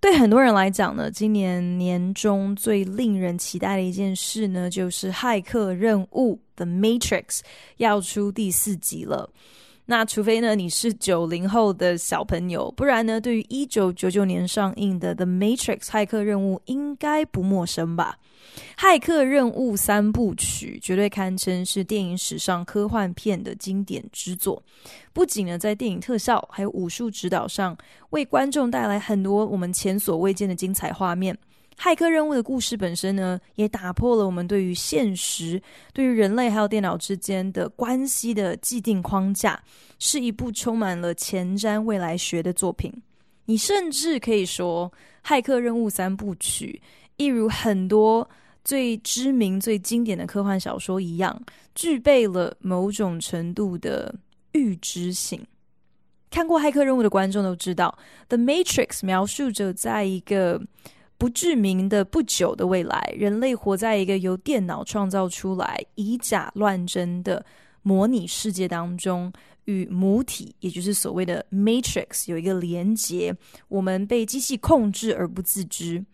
对很多人来讲呢，今年年中最令人期待的一件事呢，就是《骇客任务：The Matrix》要出第四集了。那除非呢，你是九零后的小朋友，不然呢，对于一九九九年上映的《The Matrix》骇客任务应该不陌生吧？骇客任务三部曲绝对堪称是电影史上科幻片的经典之作，不仅呢在电影特效还有武术指导上，为观众带来很多我们前所未见的精彩画面。骇客任务的故事本身呢，也打破了我们对于现实、对于人类还有电脑之间的关系的既定框架，是一部充满了前瞻未来学的作品。你甚至可以说，《骇客任务》三部曲，一如很多最知名、最经典的科幻小说一样，具备了某种程度的预知性。看过《骇客任务》的观众都知道，《The Matrix》描述着在一个不知名的不久的未来，人类活在一个由电脑创造出来、以假乱真的模拟世界当中，与母体，也就是所谓的 Matrix 有一个连结，我们被机器控制而不自知。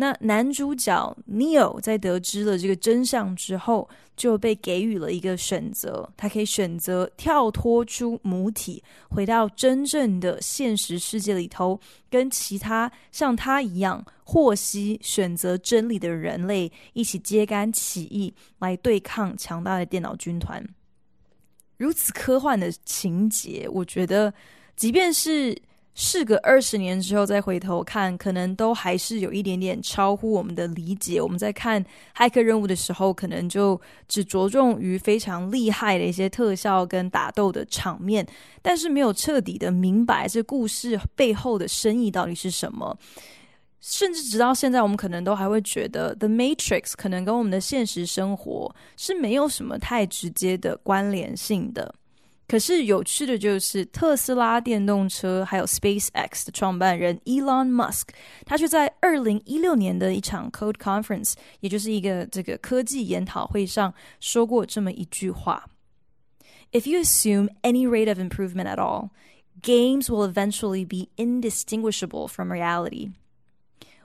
那男主角 Neo 在得知了这个真相之后，就被给予了一个选择，他可以选择跳脱出母体，回到真正的现实世界里头，跟其他像他一样获悉选择真理的人类一起揭竿起义，来对抗强大的电脑军团。如此科幻的情节，我觉得，即便是。事隔二十年之后再回头看，可能都还是有一点点超乎我们的理解。我们在看《骇客任务》的时候，可能就只着重于非常厉害的一些特效跟打斗的场面，但是没有彻底的明白这故事背后的深意到底是什么。甚至直到现在，我们可能都还会觉得《The Matrix》可能跟我们的现实生活是没有什么太直接的关联性的。可是有趣的就是，特斯拉电动车还有 SpaceX 的创办人 Elon Musk，他却在二零一六年的一场 Code Conference，也就是一个这个科技研讨会上说过这么一句话：If you assume any rate of improvement at all, games will eventually be indistinguishable from reality.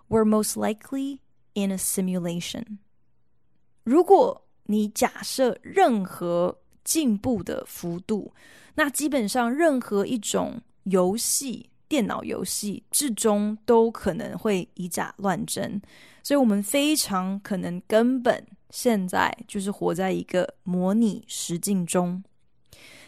We're most likely in a simulation. 如果你假设任何 进步的幅度，那基本上任何一种游戏，电脑游戏至终都可能会以假乱真，所以我们非常可能根本现在就是活在一个模拟实境中。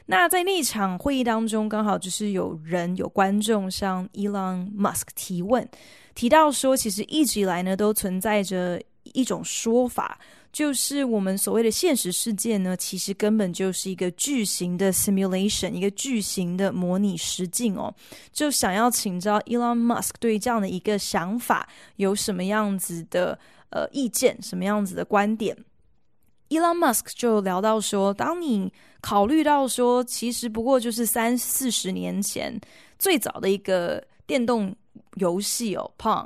那在那场会议当中，刚好就是有人有观众向 Elon Musk 提问，提到说，其实一直以来呢都存在着一种说法。就是我们所谓的现实世界呢，其实根本就是一个巨型的 simulation，一个巨型的模拟实境哦。就想要请教 Elon Musk 对这样的一个想法有什么样子的呃意见，什么样子的观点？Elon Musk 就聊到说，当你考虑到说，其实不过就是三四十年前最早的一个电动游戏哦，Pong。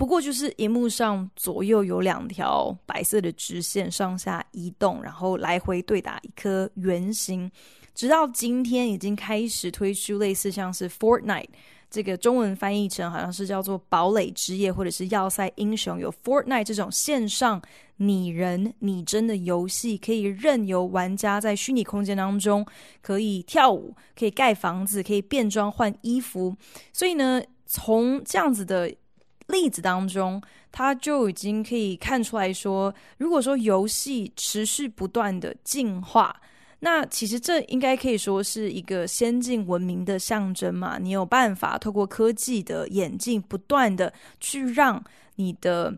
不过就是荧幕上左右有两条白色的直线上下移动，然后来回对打一颗圆形，直到今天已经开始推出类似像是 Fortnite 这个中文翻译成好像是叫做堡垒之夜或者是要塞英雄，有 Fortnite 这种线上拟人拟真的游戏，可以任由玩家在虚拟空间当中可以跳舞、可以盖房子、可以变装换衣服。所以呢，从这样子的。例子当中，他就已经可以看出来说，如果说游戏持续不断的进化，那其实这应该可以说是一个先进文明的象征嘛。你有办法透过科技的演进，不断的去让你的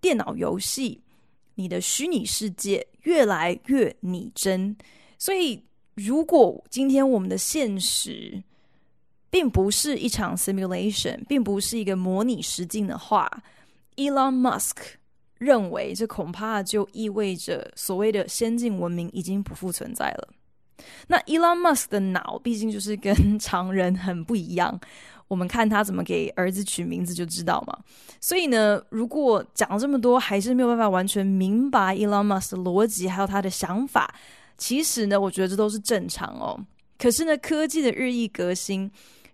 电脑游戏、你的虚拟世界越来越拟真。所以，如果今天我们的现实，并不是一场 simulation，并不是一个模拟实境的话 Elon Musk 认为，这恐怕就意味着所谓的先进文明已经不复存在了。那 Elon Musk 的脑毕竟就是跟常人很不一样，我们看他怎么给儿子取名字就知道嘛。所以呢，如果讲了这么多，还是没有办法完全明白 Elon Musk 的逻辑，还有他的想法，其实呢，我觉得这都是正常哦。可是呢，科技的日益革新，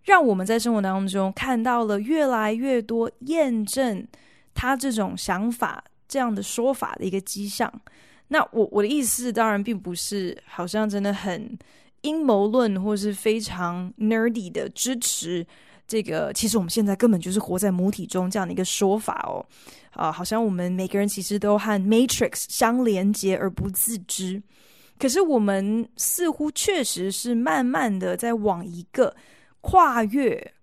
让我们在生活当中看到了越来越多验证他这种想法、这样的说法的一个迹象。那我我的意思当然并不是好像真的很阴谋论或是非常 nerdy 的支持这个，其实我们现在根本就是活在母体中这样的一个说法哦，啊，好像我们每个人其实都和 Matrix 相连接而不自知，可是我们似乎确实是慢慢的在往一个跨越，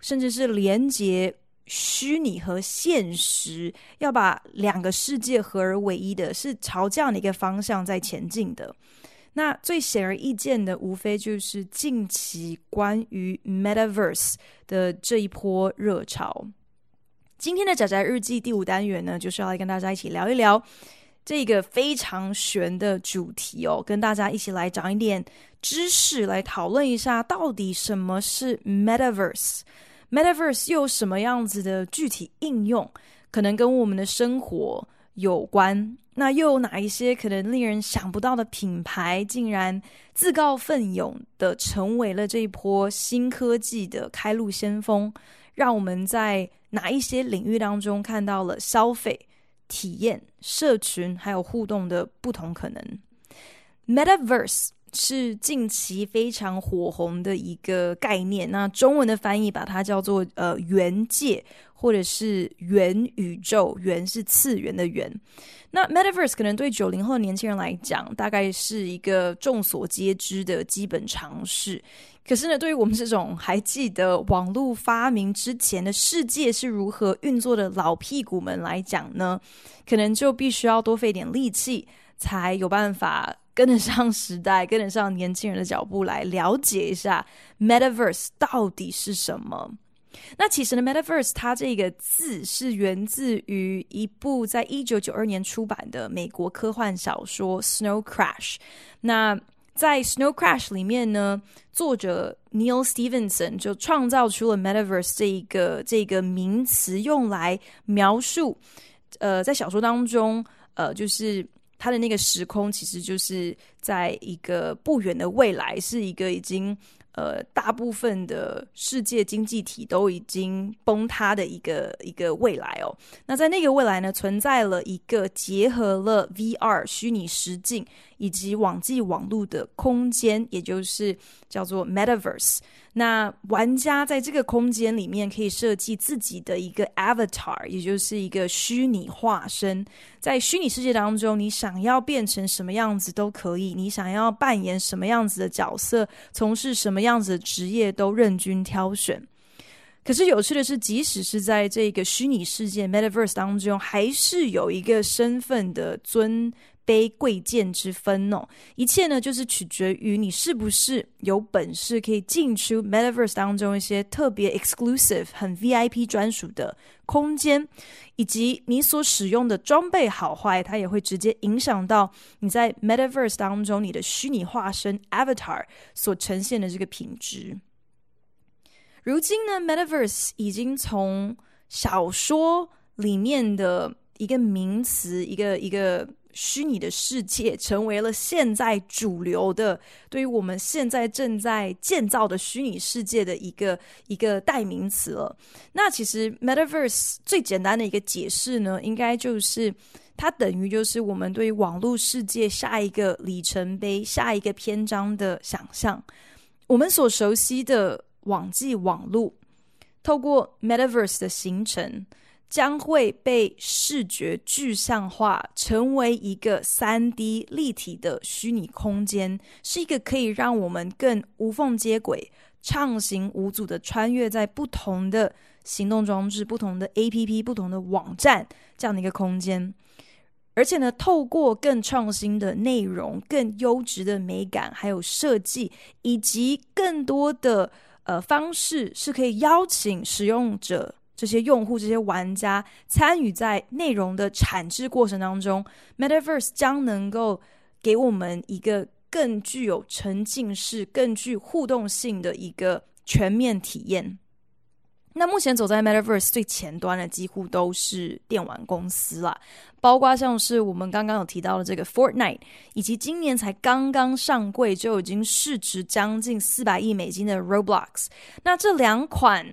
甚至是连接。虚拟和现实要把两个世界合而为一的，是朝这样的一个方向在前进的。那最显而易见的，无非就是近期关于 Metaverse 的这一波热潮。今天的宅宅日记第五单元呢，就是要来跟大家一起聊一聊这个非常玄的主题哦，跟大家一起来长一点知识，来讨论一下到底什么是 Metaverse。Metaverse 又有什么样子的具体应用，可能跟我们的生活有关？那又有哪一些可能令人想不到的品牌，竟然自告奋勇的成为了这一波新科技的开路先锋？让我们在哪一些领域当中看到了消费、体验、社群还有互动的不同可能？Metaverse。是近期非常火红的一个概念，那中文的翻译把它叫做呃元界或者是元宇宙，元是次元的元。那 Metaverse 可能对九零后年轻人来讲，大概是一个众所皆知的基本常识。可是呢，对于我们这种还记得网络发明之前的世界是如何运作的老屁股们来讲呢，可能就必须要多费点力气，才有办法。跟得上时代，跟得上年轻人的脚步，来了解一下 Metaverse 到底是什么。那其实呢，Metaverse 它这个字是源自于一部在一九九二年出版的美国科幻小说《Snow Crash》。那在《Snow Crash》里面呢，作者 Neal Stephenson 就创造出了 Metaverse 这一个这个名词，用来描述呃，在小说当中呃，就是。它的那个时空其实就是在一个不远的未来，是一个已经呃大部分的世界经济体都已经崩塌的一个一个未来哦。那在那个未来呢，存在了一个结合了 VR 虚拟实境以及网际网路的空间，也就是叫做 Metaverse。那玩家在这个空间里面可以设计自己的一个 avatar，也就是一个虚拟化身。在虚拟世界当中，你想要变成什么样子都可以，你想要扮演什么样子的角色，从事什么样子的职业都任君挑选。可是有趣的是，即使是在这个虚拟世界 Metaverse 当中，还是有一个身份的尊卑贵贱之分哦，一切呢，就是取决于你是不是有本事可以进出 Metaverse 当中一些特别 exclusive、很 VIP 专属的空间，以及你所使用的装备好坏，它也会直接影响到你在 Metaverse 当中你的虚拟化身 Avatar 所呈现的这个品质。如今呢，Metaverse 已经从小说里面的一个名词，一个一个。虚拟的世界成为了现在主流的，对于我们现在正在建造的虚拟世界的一个一个代名词了。那其实 Metaverse 最简单的一个解释呢，应该就是它等于就是我们对于网络世界下一个里程碑、下一个篇章的想象。我们所熟悉的网际网络，透过 Metaverse 的形成。将会被视觉具象化，成为一个 3D 立体的虚拟空间，是一个可以让我们更无缝接轨、畅行无阻的穿越在不同的行动装置、不同的 APP、不同的网站这样的一个空间。而且呢，透过更创新的内容、更优质的美感，还有设计，以及更多的呃方式，是可以邀请使用者。这些用户、这些玩家参与在内容的产制过程当中，Metaverse 将能够给我们一个更具有沉浸式、更具互动性的一个全面体验。那目前走在 Metaverse 最前端的，几乎都是电玩公司啦，包括像是我们刚刚有提到的这个 Fortnite，以及今年才刚刚上柜就已经市值将近四百亿美金的 Roblox。那这两款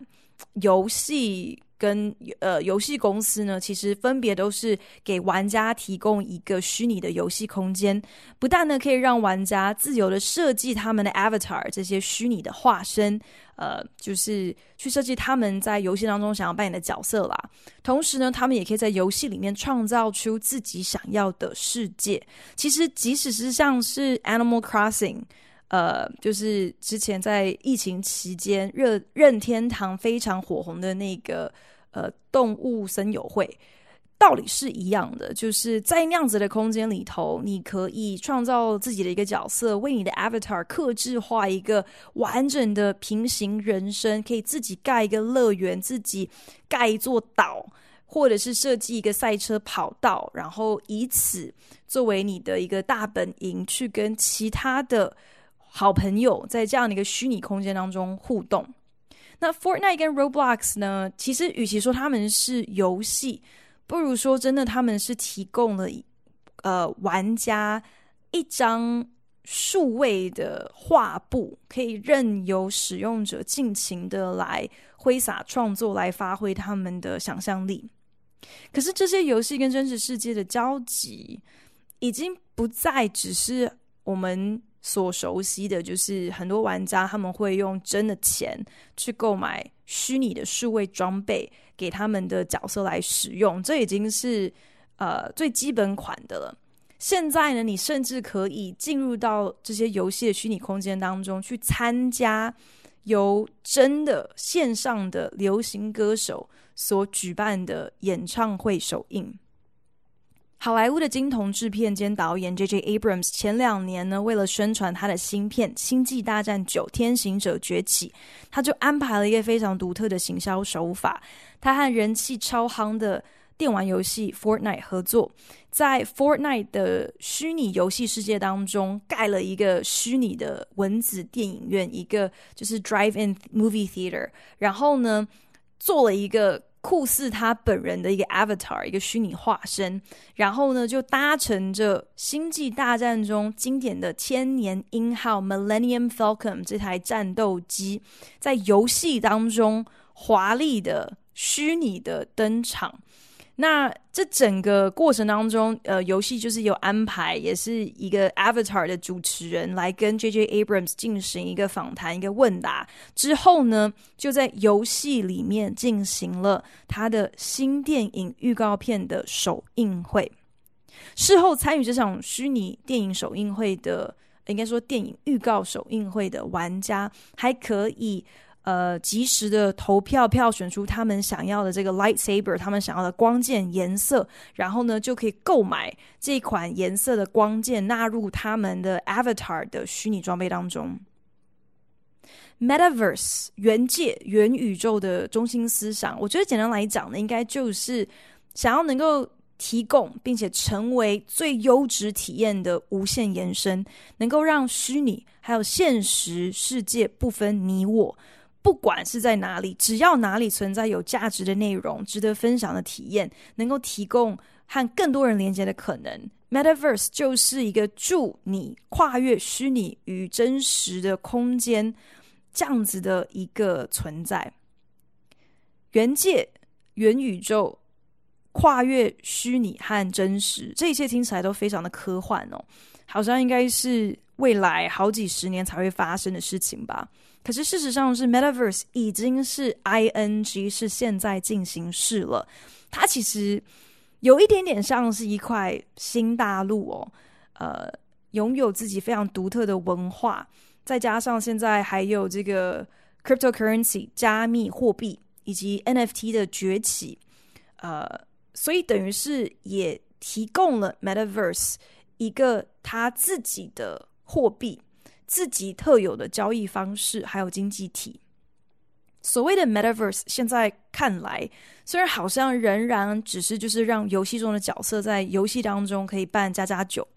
游戏。跟呃游戏公司呢，其实分别都是给玩家提供一个虚拟的游戏空间，不但呢可以让玩家自由的设计他们的 avatar 这些虚拟的化身，呃，就是去设计他们在游戏当中想要扮演的角色啦。同时呢，他们也可以在游戏里面创造出自己想要的世界。其实，即使是像是 Animal Crossing。呃，就是之前在疫情期间，热任天堂非常火红的那个呃动物森友会，道理是一样的，就是在那样子的空间里头，你可以创造自己的一个角色，为你的 avatar 克制化一个完整的平行人生，可以自己盖一个乐园，自己盖一座岛，或者是设计一个赛车跑道，然后以此作为你的一个大本营，去跟其他的。好朋友在这样的一个虚拟空间当中互动。那 Fortnite 跟 Roblox 呢？其实与其说他们是游戏，不如说真的他们是提供了呃玩家一张数位的画布，可以任由使用者尽情的来挥洒创作，来发挥他们的想象力。可是这些游戏跟真实世界的交集，已经不再只是我们。所熟悉的就是很多玩家他们会用真的钱去购买虚拟的数位装备给他们的角色来使用，这已经是呃最基本款的了。现在呢，你甚至可以进入到这些游戏的虚拟空间当中去参加由真的线上的流行歌手所举办的演唱会首映。好莱坞的金童制片兼导演 J.J. Abrams 前两年呢，为了宣传他的新片《星际大战九：天行者崛起》，他就安排了一个非常独特的行销手法。他和人气超夯的电玩游戏 Fortnite 合作，在 Fortnite 的虚拟游戏世界当中盖了一个虚拟的蚊子电影院，一个就是 Drive-in Movie Theater，然后呢，做了一个。酷似他本人的一个 avatar，一个虚拟化身，然后呢，就搭乘着《星际大战》中经典的千年鹰号 Millennium Falcon 这台战斗机，在游戏当中华丽的虚拟的登场。那这整个过程当中，呃，游戏就是有安排，也是一个 Avatar 的主持人来跟 J.J. Abrams 进行一个访谈、一个问答。之后呢，就在游戏里面进行了他的新电影预告片的首映会。事后参与这场虚拟电影首映会的，应该说电影预告首映会的玩家，还可以。呃，及时的投票票选出他们想要的这个 lightsaber，他们想要的光剑颜色，然后呢，就可以购买这款颜色的光剑，纳入他们的 avatar 的虚拟装备当中。Metaverse 元界元宇宙的中心思想，我觉得简单来讲呢，应该就是想要能够提供并且成为最优质体验的无限延伸，能够让虚拟还有现实世界不分你我。不管是在哪里，只要哪里存在有价值的内容、值得分享的体验，能够提供和更多人连接的可能，Metaverse 就是一个助你跨越虚拟与真实的空间这样子的一个存在。元界、元宇宙、跨越虚拟和真实，这一切听起来都非常的科幻哦，好像应该是未来好几十年才会发生的事情吧。可是事实上是，Metaverse 已经是 ing，是现在进行式了。它其实有一点点像是一块新大陆哦，呃，拥有自己非常独特的文化，再加上现在还有这个 cryptocurrency 加密货币以及 NFT 的崛起，呃，所以等于是也提供了 Metaverse 一个它自己的货币。自己特有的交易方式，还有经济体。所谓的 Metaverse，现在看来虽然好像仍然只是就是让游戏中的角色在游戏当中可以办家家酒，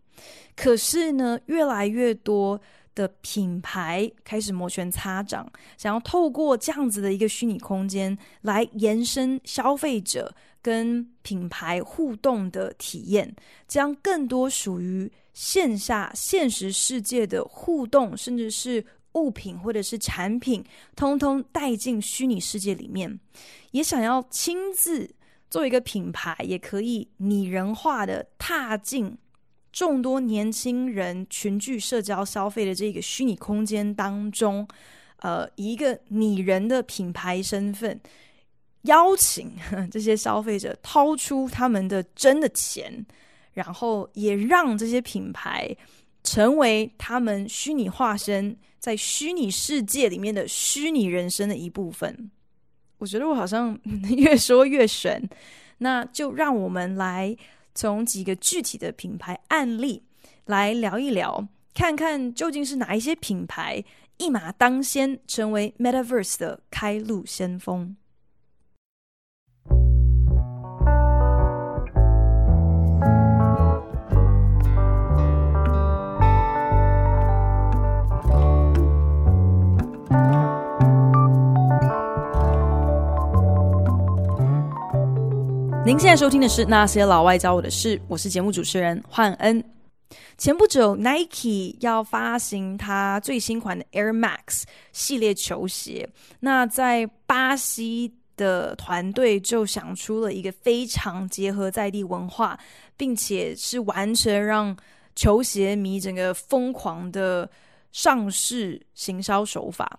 可是呢，越来越多的品牌开始摩拳擦掌，想要透过这样子的一个虚拟空间来延伸消费者跟品牌互动的体验，将更多属于线下现实世界的互动，甚至是。物品或者是产品，通通带进虚拟世界里面，也想要亲自做一个品牌，也可以拟人化的踏进众多年轻人群聚社交消费的这个虚拟空间当中，呃，一个拟人的品牌身份，邀请 这些消费者掏出他们的真的钱，然后也让这些品牌成为他们虚拟化身。在虚拟世界里面的虚拟人生的一部分，我觉得我好像 越说越神。那就让我们来从几个具体的品牌案例来聊一聊，看看究竟是哪一些品牌一马当先，成为 Metaverse 的开路先锋。您现在收听的是《那些老外教我的事》，我是节目主持人焕恩。前不久，Nike 要发行它最新款的 Air Max 系列球鞋，那在巴西的团队就想出了一个非常结合在地文化，并且是完全让球鞋迷整个疯狂的上市行销手法。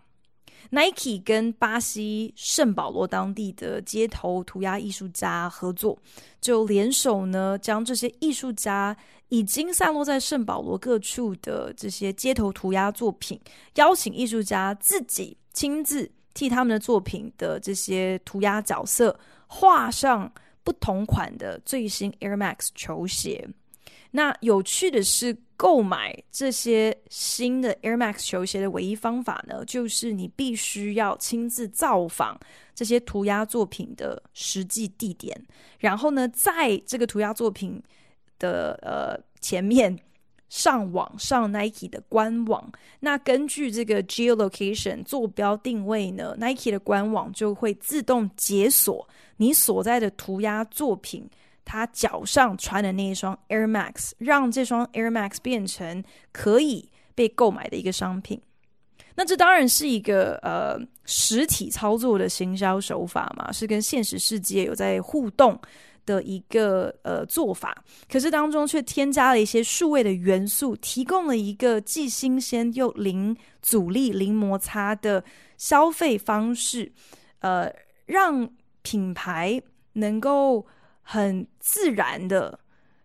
Nike 跟巴西圣保罗当地的街头涂鸦艺术家合作，就联手呢，将这些艺术家已经散落在圣保罗各处的这些街头涂鸦作品，邀请艺术家自己亲自替他们的作品的这些涂鸦角色画上不同款的最新 Air Max 球鞋。那有趣的是，购买这些新的 Air Max 球鞋的唯一方法呢，就是你必须要亲自造访这些涂鸦作品的实际地点，然后呢，在这个涂鸦作品的呃前面上网上 Nike 的官网。那根据这个 geolocation 坐标定位呢，Nike 的官网就会自动解锁你所在的涂鸦作品。他脚上穿的那一双 Air Max，让这双 Air Max 变成可以被购买的一个商品。那这当然是一个呃实体操作的行销手法嘛，是跟现实世界有在互动的一个呃做法。可是当中却添加了一些数位的元素，提供了一个既新鲜又零阻力、零摩擦的消费方式，呃，让品牌能够。很自然的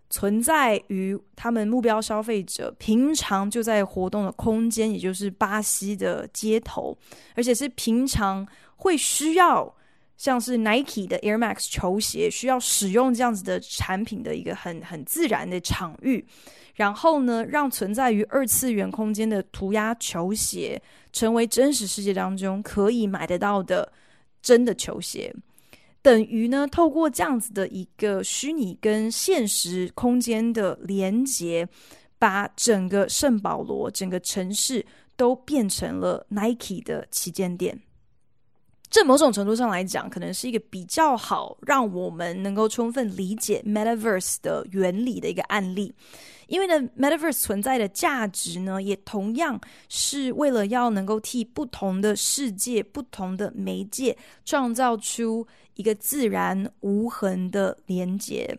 存在于他们目标消费者平常就在活动的空间，也就是巴西的街头，而且是平常会需要像是 Nike 的 Air Max 球鞋需要使用这样子的产品的一个很很自然的场域，然后呢，让存在于二次元空间的涂鸦球鞋成为真实世界当中可以买得到的真的球鞋。等于呢，透过这样子的一个虚拟跟现实空间的连接，把整个圣保罗整个城市都变成了 Nike 的旗舰店。这某种程度上来讲，可能是一个比较好让我们能够充分理解 Metaverse 的原理的一个案例。因为呢，Metaverse 存在的价值呢，也同样是为了要能够替不同的世界、不同的媒介创造出一个自然无痕的连接。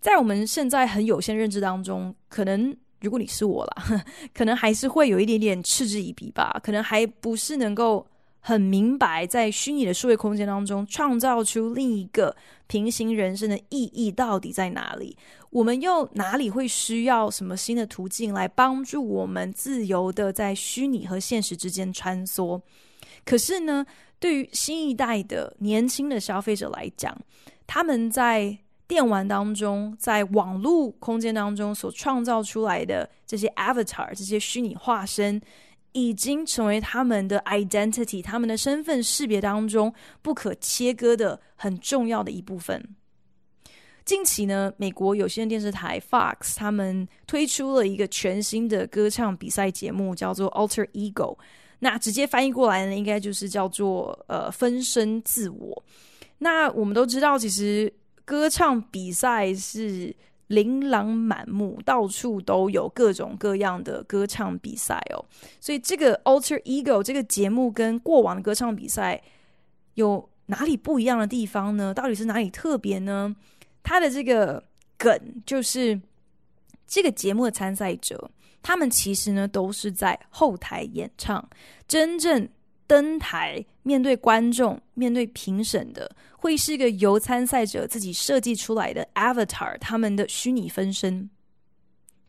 在我们现在很有限认知当中，可能如果你是我啦，可能还是会有一点点嗤之以鼻吧，可能还不是能够。很明白，在虚拟的数位空间当中，创造出另一个平行人生的意义到底在哪里？我们又哪里会需要什么新的途径来帮助我们自由的在虚拟和现实之间穿梭？可是呢，对于新一代的年轻的消费者来讲，他们在电玩当中，在网络空间当中所创造出来的这些 avatar，这些虚拟化身。已经成为他们的 identity，他们的身份识别当中不可切割的很重要的一部分。近期呢，美国有线电视台 Fox 他们推出了一个全新的歌唱比赛节目，叫做 Alter Ego。那直接翻译过来呢，应该就是叫做呃分身自我。那我们都知道，其实歌唱比赛是琳琅满目，到处都有各种各样的歌唱比赛哦。所以这个 Alter Ego 这个节目跟过往的歌唱比赛有哪里不一样的地方呢？到底是哪里特别呢？他的这个梗就是，这个节目的参赛者，他们其实呢都是在后台演唱，真正登台面对观众、面对评审的，会是一个由参赛者自己设计出来的 avatar，他们的虚拟分身。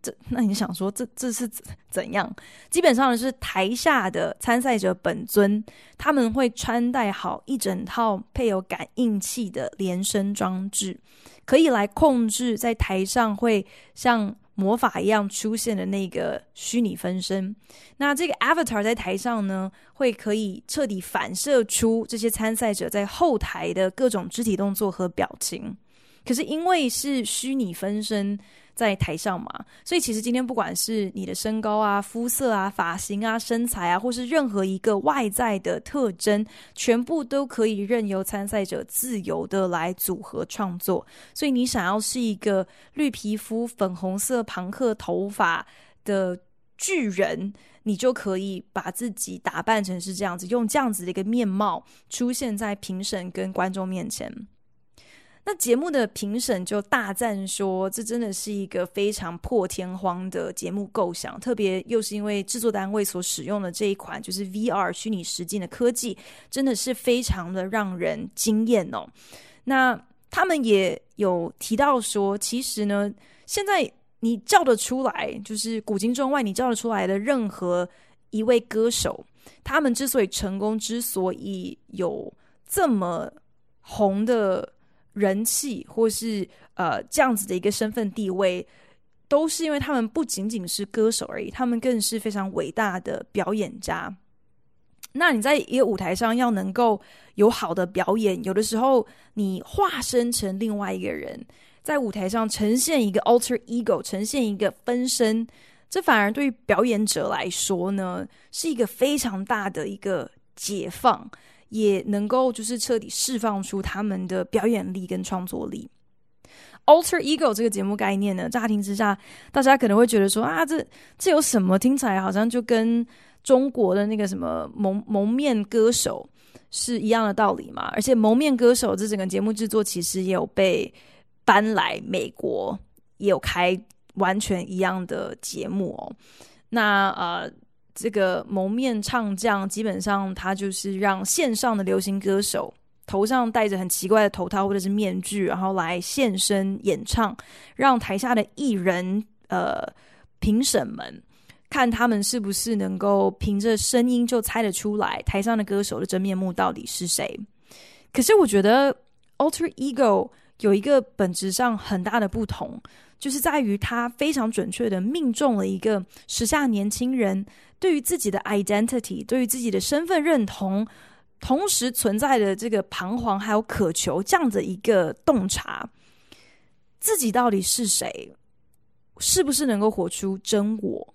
这那你想说，这这是怎样？基本上是台下的参赛者本尊，他们会穿戴好一整套配有感应器的连身装置，可以来控制在台上会像魔法一样出现的那个虚拟分身。那这个 avatar 在台上呢，会可以彻底反射出这些参赛者在后台的各种肢体动作和表情。可是因为是虚拟分身。在台上嘛，所以其实今天不管是你的身高啊、肤色啊、发型啊、身材啊，或是任何一个外在的特征，全部都可以任由参赛者自由的来组合创作。所以你想要是一个绿皮肤、粉红色庞克头发的巨人，你就可以把自己打扮成是这样子，用这样子的一个面貌出现在评审跟观众面前。那节目的评审就大赞说，这真的是一个非常破天荒的节目构想，特别又是因为制作单位所使用的这一款就是 VR 虚拟实境的科技，真的是非常的让人惊艳哦。那他们也有提到说，其实呢，现在你叫得出来，就是古今中外你叫得出来的任何一位歌手，他们之所以成功，之所以有这么红的。人气或是呃这样子的一个身份地位，都是因为他们不仅仅是歌手而已，他们更是非常伟大的表演家。那你在一个舞台上要能够有好的表演，有的时候你化身成另外一个人，在舞台上呈现一个 alter ego，呈现一个分身，这反而对于表演者来说呢，是一个非常大的一个解放。也能够就是彻底释放出他们的表演力跟创作力。Alter Ego 这个节目概念呢，乍听之下，大家可能会觉得说啊，这这有什么？听起来好像就跟中国的那个什么蒙蒙面歌手是一样的道理嘛。而且蒙面歌手这整个节目制作其实也有被搬来美国，也有开完全一样的节目哦。那呃。这个蒙面唱将基本上他就是让线上的流行歌手头上戴着很奇怪的头套或者是面具，然后来现身演唱，让台下的艺人呃评审们看他们是不是能够凭着声音就猜得出来台上的歌手的真面目到底是谁。可是我觉得 Alter Ego 有一个本质上很大的不同，就是在于他非常准确的命中了一个时下年轻人。对于自己的 identity，对于自己的身份认同，同时存在的这个彷徨还有渴求，这样的一个洞察，自己到底是谁，是不是能够活出真我？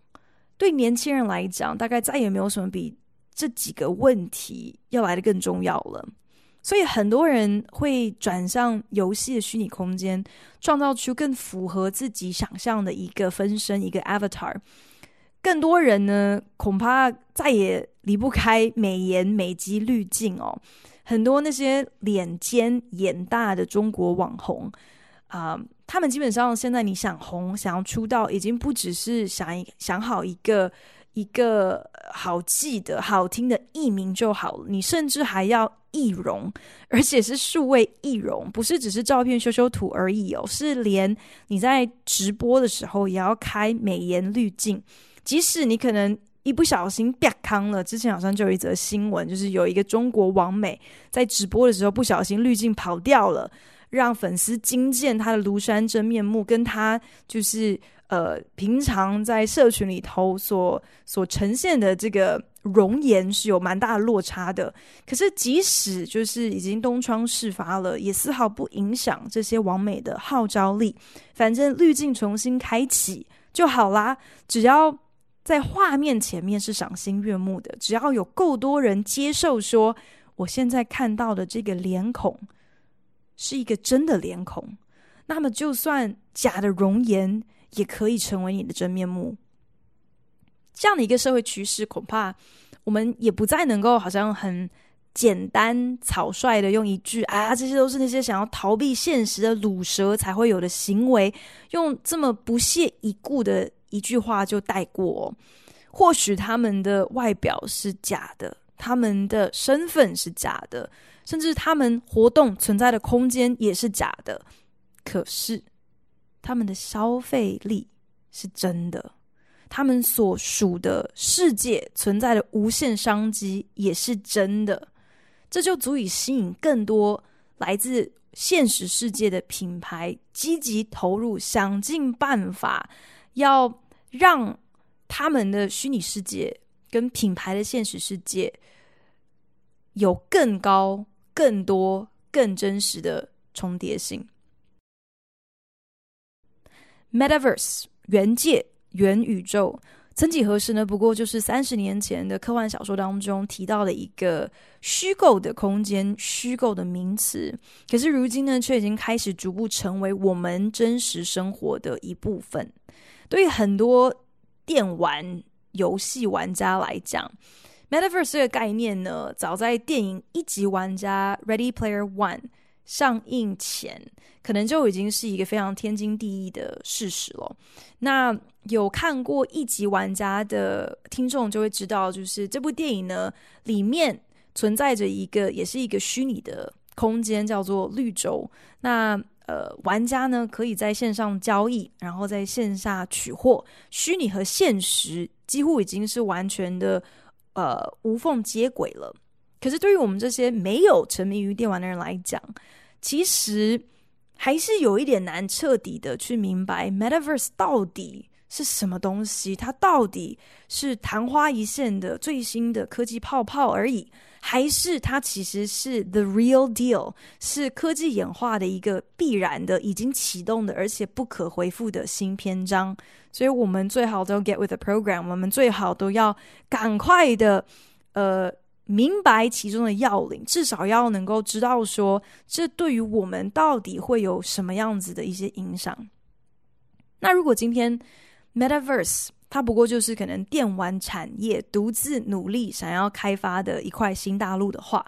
对年轻人来讲，大概再也没有什么比这几个问题要来的更重要了。所以很多人会转向游戏的虚拟空间，创造出更符合自己想象的一个分身，一个 avatar。更多人呢，恐怕再也离不开美颜美肌滤镜哦。很多那些脸尖眼大的中国网红啊、他们基本上现在你想红、想要出道，已经不只是想想好一个一个好记的好听的艺名就好了，你甚至还要易容，而且是数位易容，不是只是照片修修图而已哦，是连你在直播的时候也要开美颜滤镜。即使你可能一不小心变康了，之前好像就有一则新闻，就是有一个中国网美在直播的时候不小心滤镜跑掉了，让粉丝惊见她的庐山真面目，跟她就是呃，平常在社群里头所所呈现的这个容颜是有蛮大的落差的。可是，即使就是已经东窗事发了，也丝毫不影响这些网美的号召力。反正滤镜重新开启就好啦，只要在画面前面是赏心悦目的，只要有够多人接受说，我现在看到的这个脸孔是一个真的脸孔，那么就算假的容颜。也可以成为你的真面目。这样的一个社会趋势，恐怕我们也不再能够好像很简单草率的用一句“啊，这些都是那些想要逃避现实的鲁蛇才会有的行为”，用这么不屑一顾的一句话就带过。或许他们的外表是假的，他们的身份是假的，甚至他们活动存在的空间也是假的。可是。他们的消费力是真的，他们所属的世界存在的无限商机也是真的，这就足以吸引更多来自现实世界的品牌积极投入，想尽办法要让他们的虚拟世界跟品牌的现实世界有更高、更多、更真实的重叠性。Metaverse 元界元宇宙，曾几何时呢？不过就是三十年前的科幻小说当中提到的一个虚构的空间、虚构的名词。可是如今呢，却已经开始逐步成为我们真实生活的一部分。对于很多电玩游戏玩家来讲，Metaverse 这个概念呢，早在电影《一级玩家》（Ready Player One） 上映前。可能就已经是一个非常天经地义的事实了。那有看过一级玩家的听众就会知道，就是这部电影呢，里面存在着一个，也是一个虚拟的空间，叫做绿洲。那呃，玩家呢可以在线上交易，然后在线下取货，虚拟和现实几乎已经是完全的呃无缝接轨了。可是对于我们这些没有沉迷于电玩的人来讲，其实。还是有一点难彻底的去明白 Metaverse 到底是什么东西，它到底是昙花一现的最新的科技泡泡而已，还是它其实是 the real deal，是科技演化的一个必然的、已经启动的，而且不可回复的新篇章。所以，我们最好都 get with the program，我们最好都要赶快的，呃。明白其中的要领，至少要能够知道说，这对于我们到底会有什么样子的一些影响。那如果今天 Metaverse 它不过就是可能电玩产业独自努力想要开发的一块新大陆的话，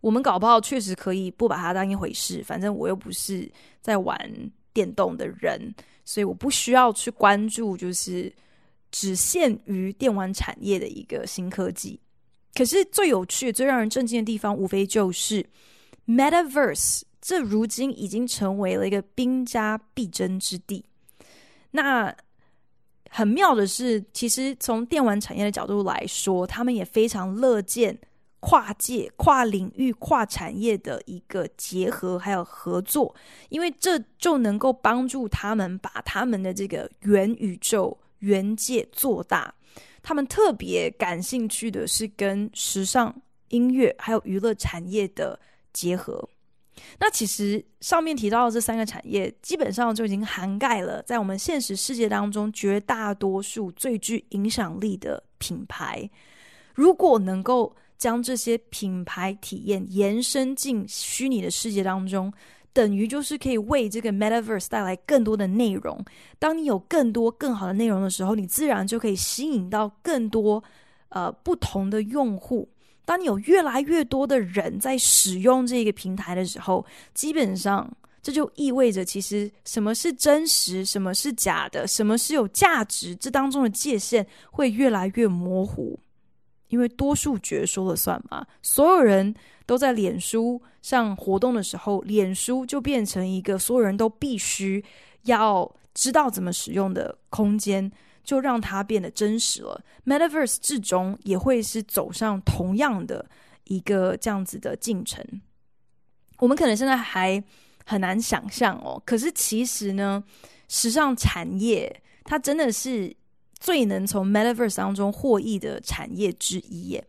我们搞不好确实可以不把它当一回事。反正我又不是在玩电动的人，所以我不需要去关注，就是只限于电玩产业的一个新科技。可是最有趣、最让人震惊的地方，无非就是 Metaverse，这如今已经成为了一个兵家必争之地。那很妙的是，其实从电玩产业的角度来说，他们也非常乐见跨界、跨领域、跨产业的一个结合还有合作，因为这就能够帮助他们把他们的这个元宇宙、元界做大。他们特别感兴趣的是跟时尚、音乐还有娱乐产业的结合。那其实上面提到的这三个产业，基本上就已经涵盖了在我们现实世界当中绝大多数最具影响力的品牌。如果能够将这些品牌体验延伸进虚拟的世界当中，等于就是可以为这个 Metaverse 带来更多的内容。当你有更多更好的内容的时候，你自然就可以吸引到更多呃不同的用户。当你有越来越多的人在使用这个平台的时候，基本上这就意味着，其实什么是真实，什么是假的，什么是有价值，这当中的界限会越来越模糊。因为多数决说了算嘛，所有人都在脸书上活动的时候，脸书就变成一个所有人都必须要知道怎么使用的空间，就让它变得真实了。Metaverse 至终也会是走上同样的一个这样子的进程。我们可能现在还很难想象哦，可是其实呢，时尚产业它真的是最能从 Metaverse 当中获益的产业之一耶。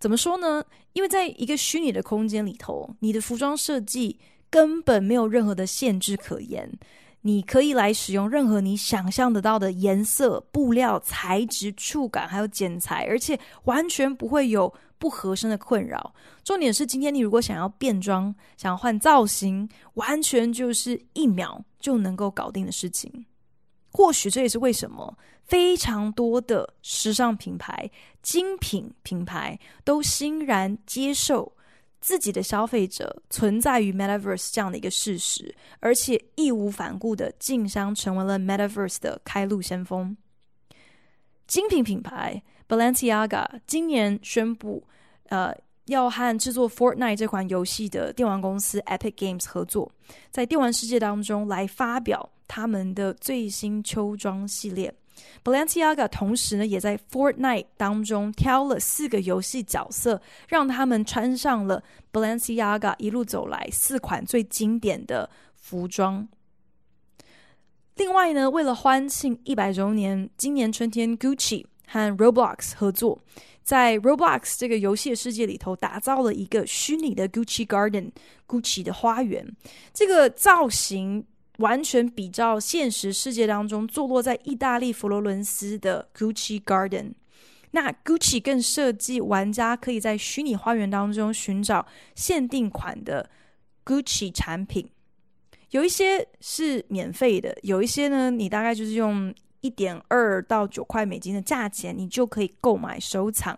怎么说呢？因为在一个虚拟的空间里头，你的服装设计根本没有任何的限制可言。你可以来使用任何你想象得到的颜色、布料、材质、触感，还有剪裁，而且完全不会有不合身的困扰。重点是，今天你如果想要变装、想要换造型，完全就是一秒就能够搞定的事情。或许这也是为什么非常多的时尚品牌、精品品牌都欣然接受。自己的消费者存在于 Metaverse 这样的一个事实，而且义无反顾的竞相成为了 Metaverse 的开路先锋。精品品牌 Balenciaga 今年宣布，呃，要和制作 Fortnite 这款游戏的电玩公司 Epic Games 合作，在电玩世界当中来发表他们的最新秋装系列。Balenciaga 同时呢，也在 Fortnite 当中挑了四个游戏角色，让他们穿上了 Balenciaga 一路走来四款最经典的服装。另外呢，为了欢庆一百周年，今年春天 Gucci 和 Roblox 合作，在 Roblox 这个游戏世界里头打造了一个虚拟的 Gucci Garden，Gucci 的花园。这个造型。完全比照现实世界当中坐落在意大利佛罗伦斯的 Gucci Garden，那 Gucci 更设计玩家可以在虚拟花园当中寻找限定款的 Gucci 产品，有一些是免费的，有一些呢，你大概就是用一点二到九块美金的价钱，你就可以购买收藏。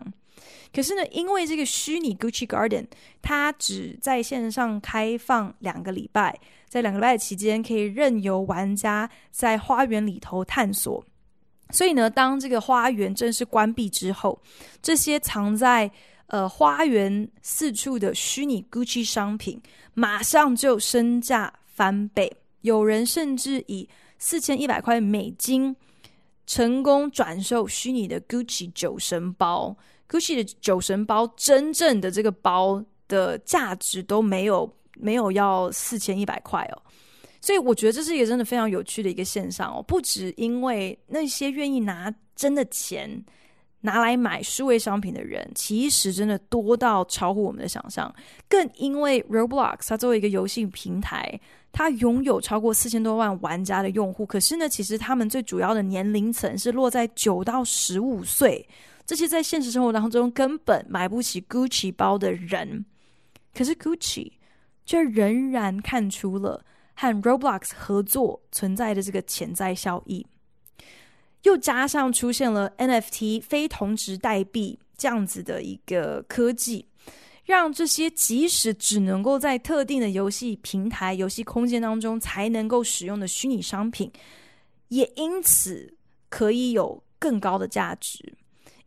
可是呢，因为这个虚拟 Gucci Garden，它只在线上开放两个礼拜，在两个礼拜期间，可以任由玩家在花园里头探索。所以呢，当这个花园正式关闭之后，这些藏在呃花园四处的虚拟 Gucci 商品，马上就身价翻倍。有人甚至以四千一百块美金成功转售虚拟的 Gucci 酒神包。Gucci 的酒神包，真正的这个包的价值都没有没有要四千一百块哦，所以我觉得这是一个真的非常有趣的一个现象哦。不止因为那些愿意拿真的钱拿来买数位商品的人，其实真的多到超乎我们的想象，更因为 Roblox 它作为一个游戏平台，它拥有超过四千多万玩家的用户，可是呢，其实他们最主要的年龄层是落在九到十五岁。这些在现实生活当中根本买不起 Gucci 包的人，可是 Gucci 却仍然看出了和 Roblox 合作存在的这个潜在效益，又加上出现了 NFT 非同质代币这样子的一个科技，让这些即使只能够在特定的游戏平台、游戏空间当中才能够使用的虚拟商品，也因此可以有更高的价值。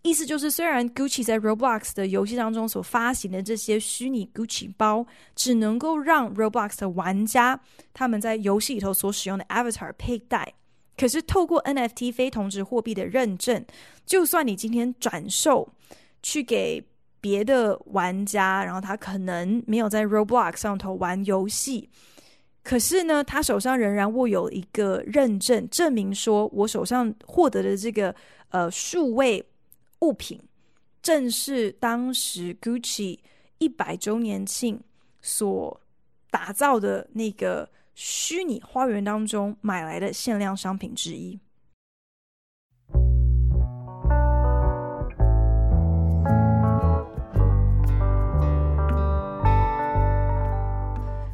意思就是，虽然 Gucci 在 Roblox 的游戏当中所发行的这些虚拟 Gucci 包，只能够让 Roblox 的玩家他们在游戏里头所使用的 Avatar 佩戴，可是透过 NFT 非同质货币的认证，就算你今天转售去给别的玩家，然后他可能没有在 Roblox 上头玩游戏，可是呢，他手上仍然握有一个认证，证明说我手上获得的这个呃数位。物品正是当时 Gucci 一百周年庆所打造的那个虚拟花园当中买来的限量商品之一。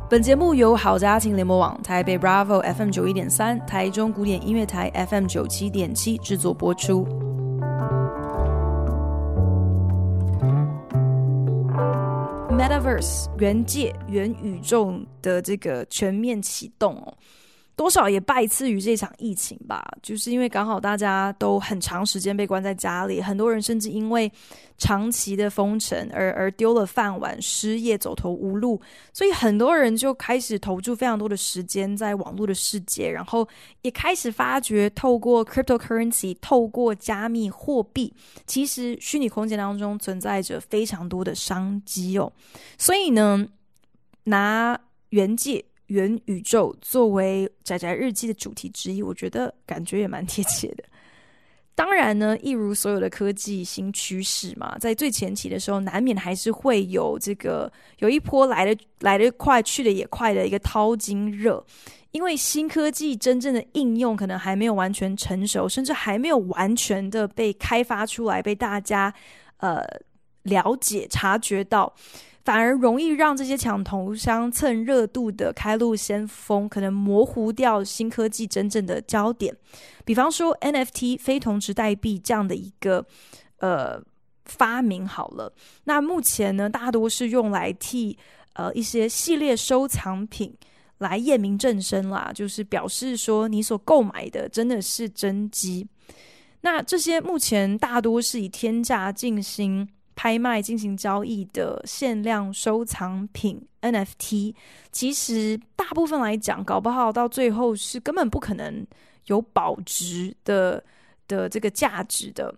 本节目由好家庭联盟网、台北 Bravo FM 九一点三、台中古典音乐台 FM 九七点七制作播出。Metaverse 元界元宇宙的这个全面启动哦。多少也拜赐于这场疫情吧，就是因为刚好大家都很长时间被关在家里，很多人甚至因为长期的封城而而丢了饭碗、失业、走投无路，所以很多人就开始投注非常多的时间在网络的世界，然后也开始发觉透过 cryptocurrency、透过加密货币，其实虚拟空间当中存在着非常多的商机哦。所以呢，拿元界。元宇宙作为宅宅日记的主题之一，我觉得感觉也蛮贴切的。当然呢，一如所有的科技新趋势嘛，在最前期的时候，难免还是会有这个有一波来的来得快去得也快的一个淘金热，因为新科技真正的应用可能还没有完全成熟，甚至还没有完全的被开发出来，被大家呃了解、察觉到。反而容易让这些抢头香、蹭热度的开路先锋，可能模糊掉新科技真正的焦点。比方说 NFT 非同质代币这样的一个呃发明，好了，那目前呢，大多是用来替呃一些系列收藏品来验明正身啦，就是表示说你所购买的真的是真机。那这些目前大多是以天价进行。拍卖进行交易的限量收藏品 NFT，其实大部分来讲，搞不好到最后是根本不可能有保值的的这个价值的。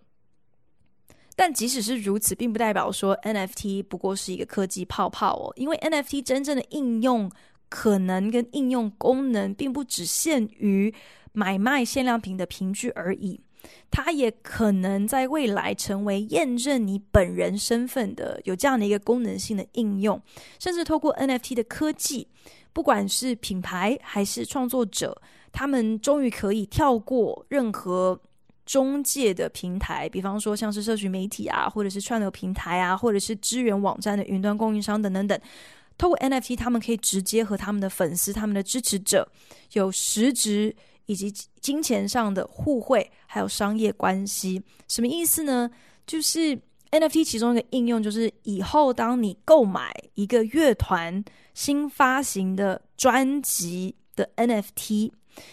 但即使是如此，并不代表说 NFT 不过是一个科技泡泡哦，因为 NFT 真正的应用可能跟应用功能，并不只限于买卖限量品的凭据而已。它也可能在未来成为验证你本人身份的有这样的一个功能性的应用，甚至透过 NFT 的科技，不管是品牌还是创作者，他们终于可以跳过任何中介的平台，比方说像是社群媒体啊，或者是串流平台啊，或者是支援网站的云端供应商等等等，透过 NFT，他们可以直接和他们的粉丝、他们的支持者有实质。以及金钱上的互惠，还有商业关系，什么意思呢？就是 NFT 其中一个应用，就是以后当你购买一个乐团新发行的专辑的 NFT，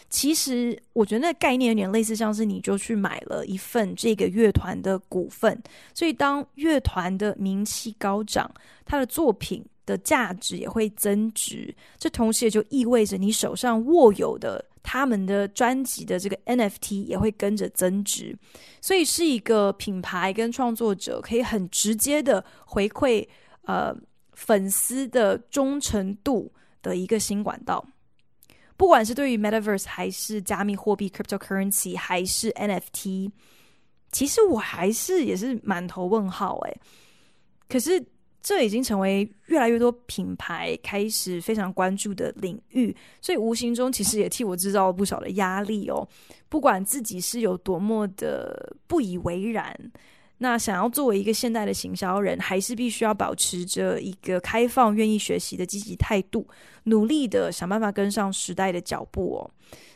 其实我觉得那个概念有点类似，像是你就去买了一份这个乐团的股份，所以当乐团的名气高涨，他的作品的价值也会增值，这同时也就意味着你手上握有的。他们的专辑的这个 NFT 也会跟着增值，所以是一个品牌跟创作者可以很直接的回馈呃粉丝的忠诚度的一个新管道。不管是对于 Metaverse 还是加密货币 Cryptocurrency 还是 NFT，其实我还是也是满头问号诶。可是。这已经成为越来越多品牌开始非常关注的领域，所以无形中其实也替我制造了不少的压力哦。不管自己是有多么的不以为然，那想要作为一个现代的行销人，还是必须要保持着一个开放、愿意学习的积极态度，努力的想办法跟上时代的脚步哦。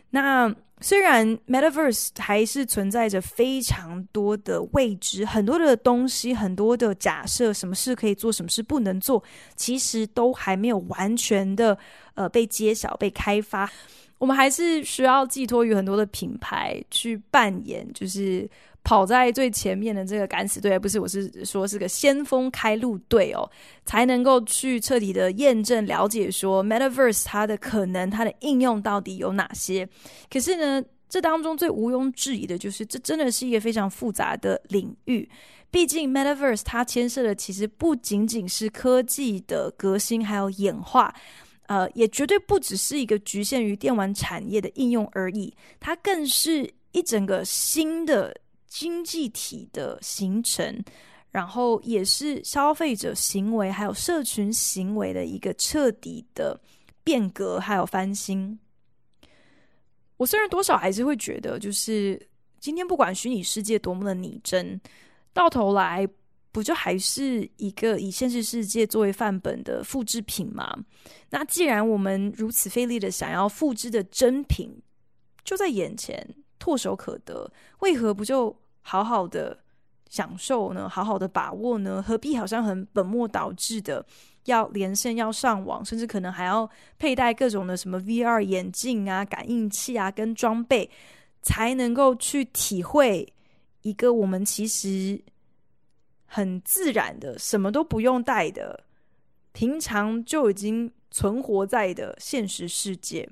那虽然 Metaverse 还是存在着非常多的未知，很多的东西，很多的假设，什么事可以做，什么事不能做，其实都还没有完全的呃被揭晓、被开发。我们还是需要寄托于很多的品牌去扮演，就是。跑在最前面的这个敢死队，不是，我是说是个先锋开路队哦，才能够去彻底的验证、了解说 Metaverse 它的可能、它的应用到底有哪些。可是呢，这当中最毋庸置疑的就是，这真的是一个非常复杂的领域。毕竟 Metaverse 它牵涉的其实不仅仅是科技的革新还有演化，呃，也绝对不只是一个局限于电玩产业的应用而已，它更是一整个新的。经济体的形成，然后也是消费者行为还有社群行为的一个彻底的变革，还有翻新。我虽然多少还是会觉得，就是今天不管虚拟世界多么的拟真，到头来不就还是一个以现实世界作为范本的复制品吗？那既然我们如此费力的想要复制的真品就在眼前，唾手可得，为何不就好好的享受呢？好好的把握呢？何必好像很本末倒置的要连线、要上网，甚至可能还要佩戴各种的什么 VR 眼镜啊、感应器啊跟装备，才能够去体会一个我们其实很自然的、什么都不用带的、平常就已经存活在的现实世界。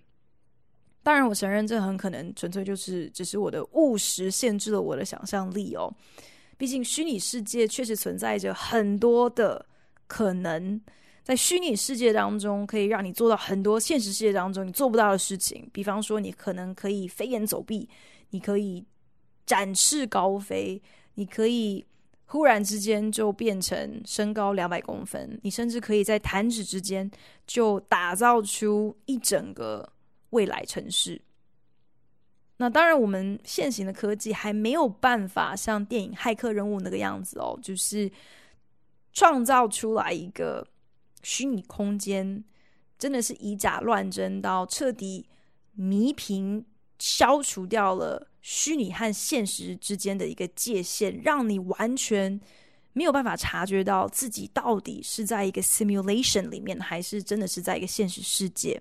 当然，我承认这很可能纯粹就是只是我的务实限制了我的想象力哦。毕竟虚拟世界确实存在着很多的可能。在虚拟世界当中可以让你做到很多现实世界当中你做不到的事情，比方说你可能可以飞檐走壁，你可以展翅高飞，你可以忽然之间就变成身高两百公分，你甚至可以在弹指之间就打造出一整个未来城市。那当然，我们现行的科技还没有办法像电影《骇客任务》那个样子哦，就是创造出来一个。虚拟空间真的是以假乱真，到彻底弥平、消除掉了虚拟和现实之间的一个界限，让你完全没有办法察觉到自己到底是在一个 simulation 里面，还是真的是在一个现实世界。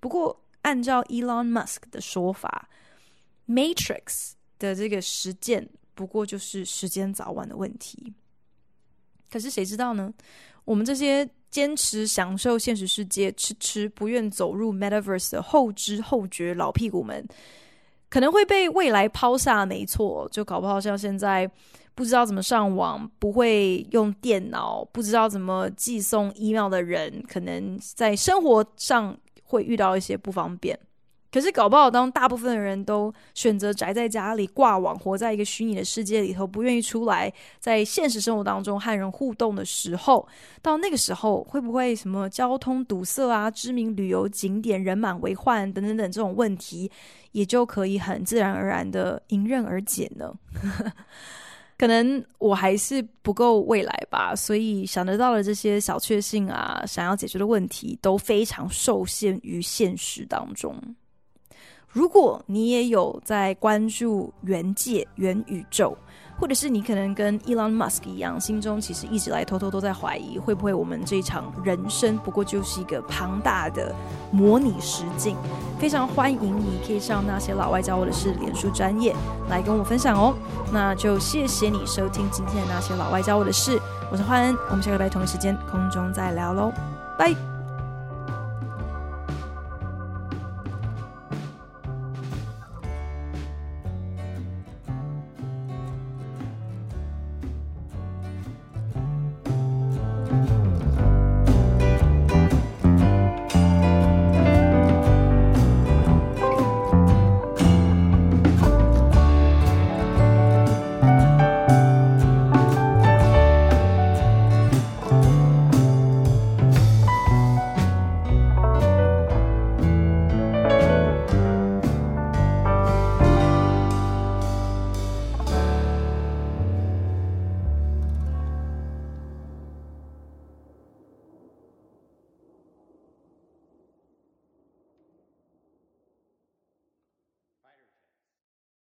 不过，按照 Elon Musk 的说法，Matrix 的这个实践不过就是时间早晚的问题。可是谁知道呢？我们这些。坚持享受现实世界，迟迟不愿走入 Metaverse 的后知后觉老屁股们，可能会被未来抛下。没错，就搞不好像现在不知道怎么上网，不会用电脑，不知道怎么寄送 email 的人，可能在生活上会遇到一些不方便。可是搞不好，当大部分的人都选择宅在家里挂网，活在一个虚拟的世界里头，不愿意出来，在现实生活当中和人互动的时候，到那个时候，会不会什么交通堵塞啊、知名旅游景点人满为患等等等这种问题，也就可以很自然而然的迎刃而解呢？可能我还是不够未来吧，所以想得到的这些小确幸啊，想要解决的问题，都非常受限于现实当中。如果你也有在关注元界、元宇宙，或者是你可能跟 Elon Musk 一样，心中其实一直来偷偷都在怀疑，会不会我们这一场人生不过就是一个庞大的模拟实境？非常欢迎你可以上那些老外教我的事脸书专业来跟我分享哦。那就谢谢你收听今天的那些老外教我的事，我是焕恩，我们下个礼拜同一时间空中再聊喽，拜。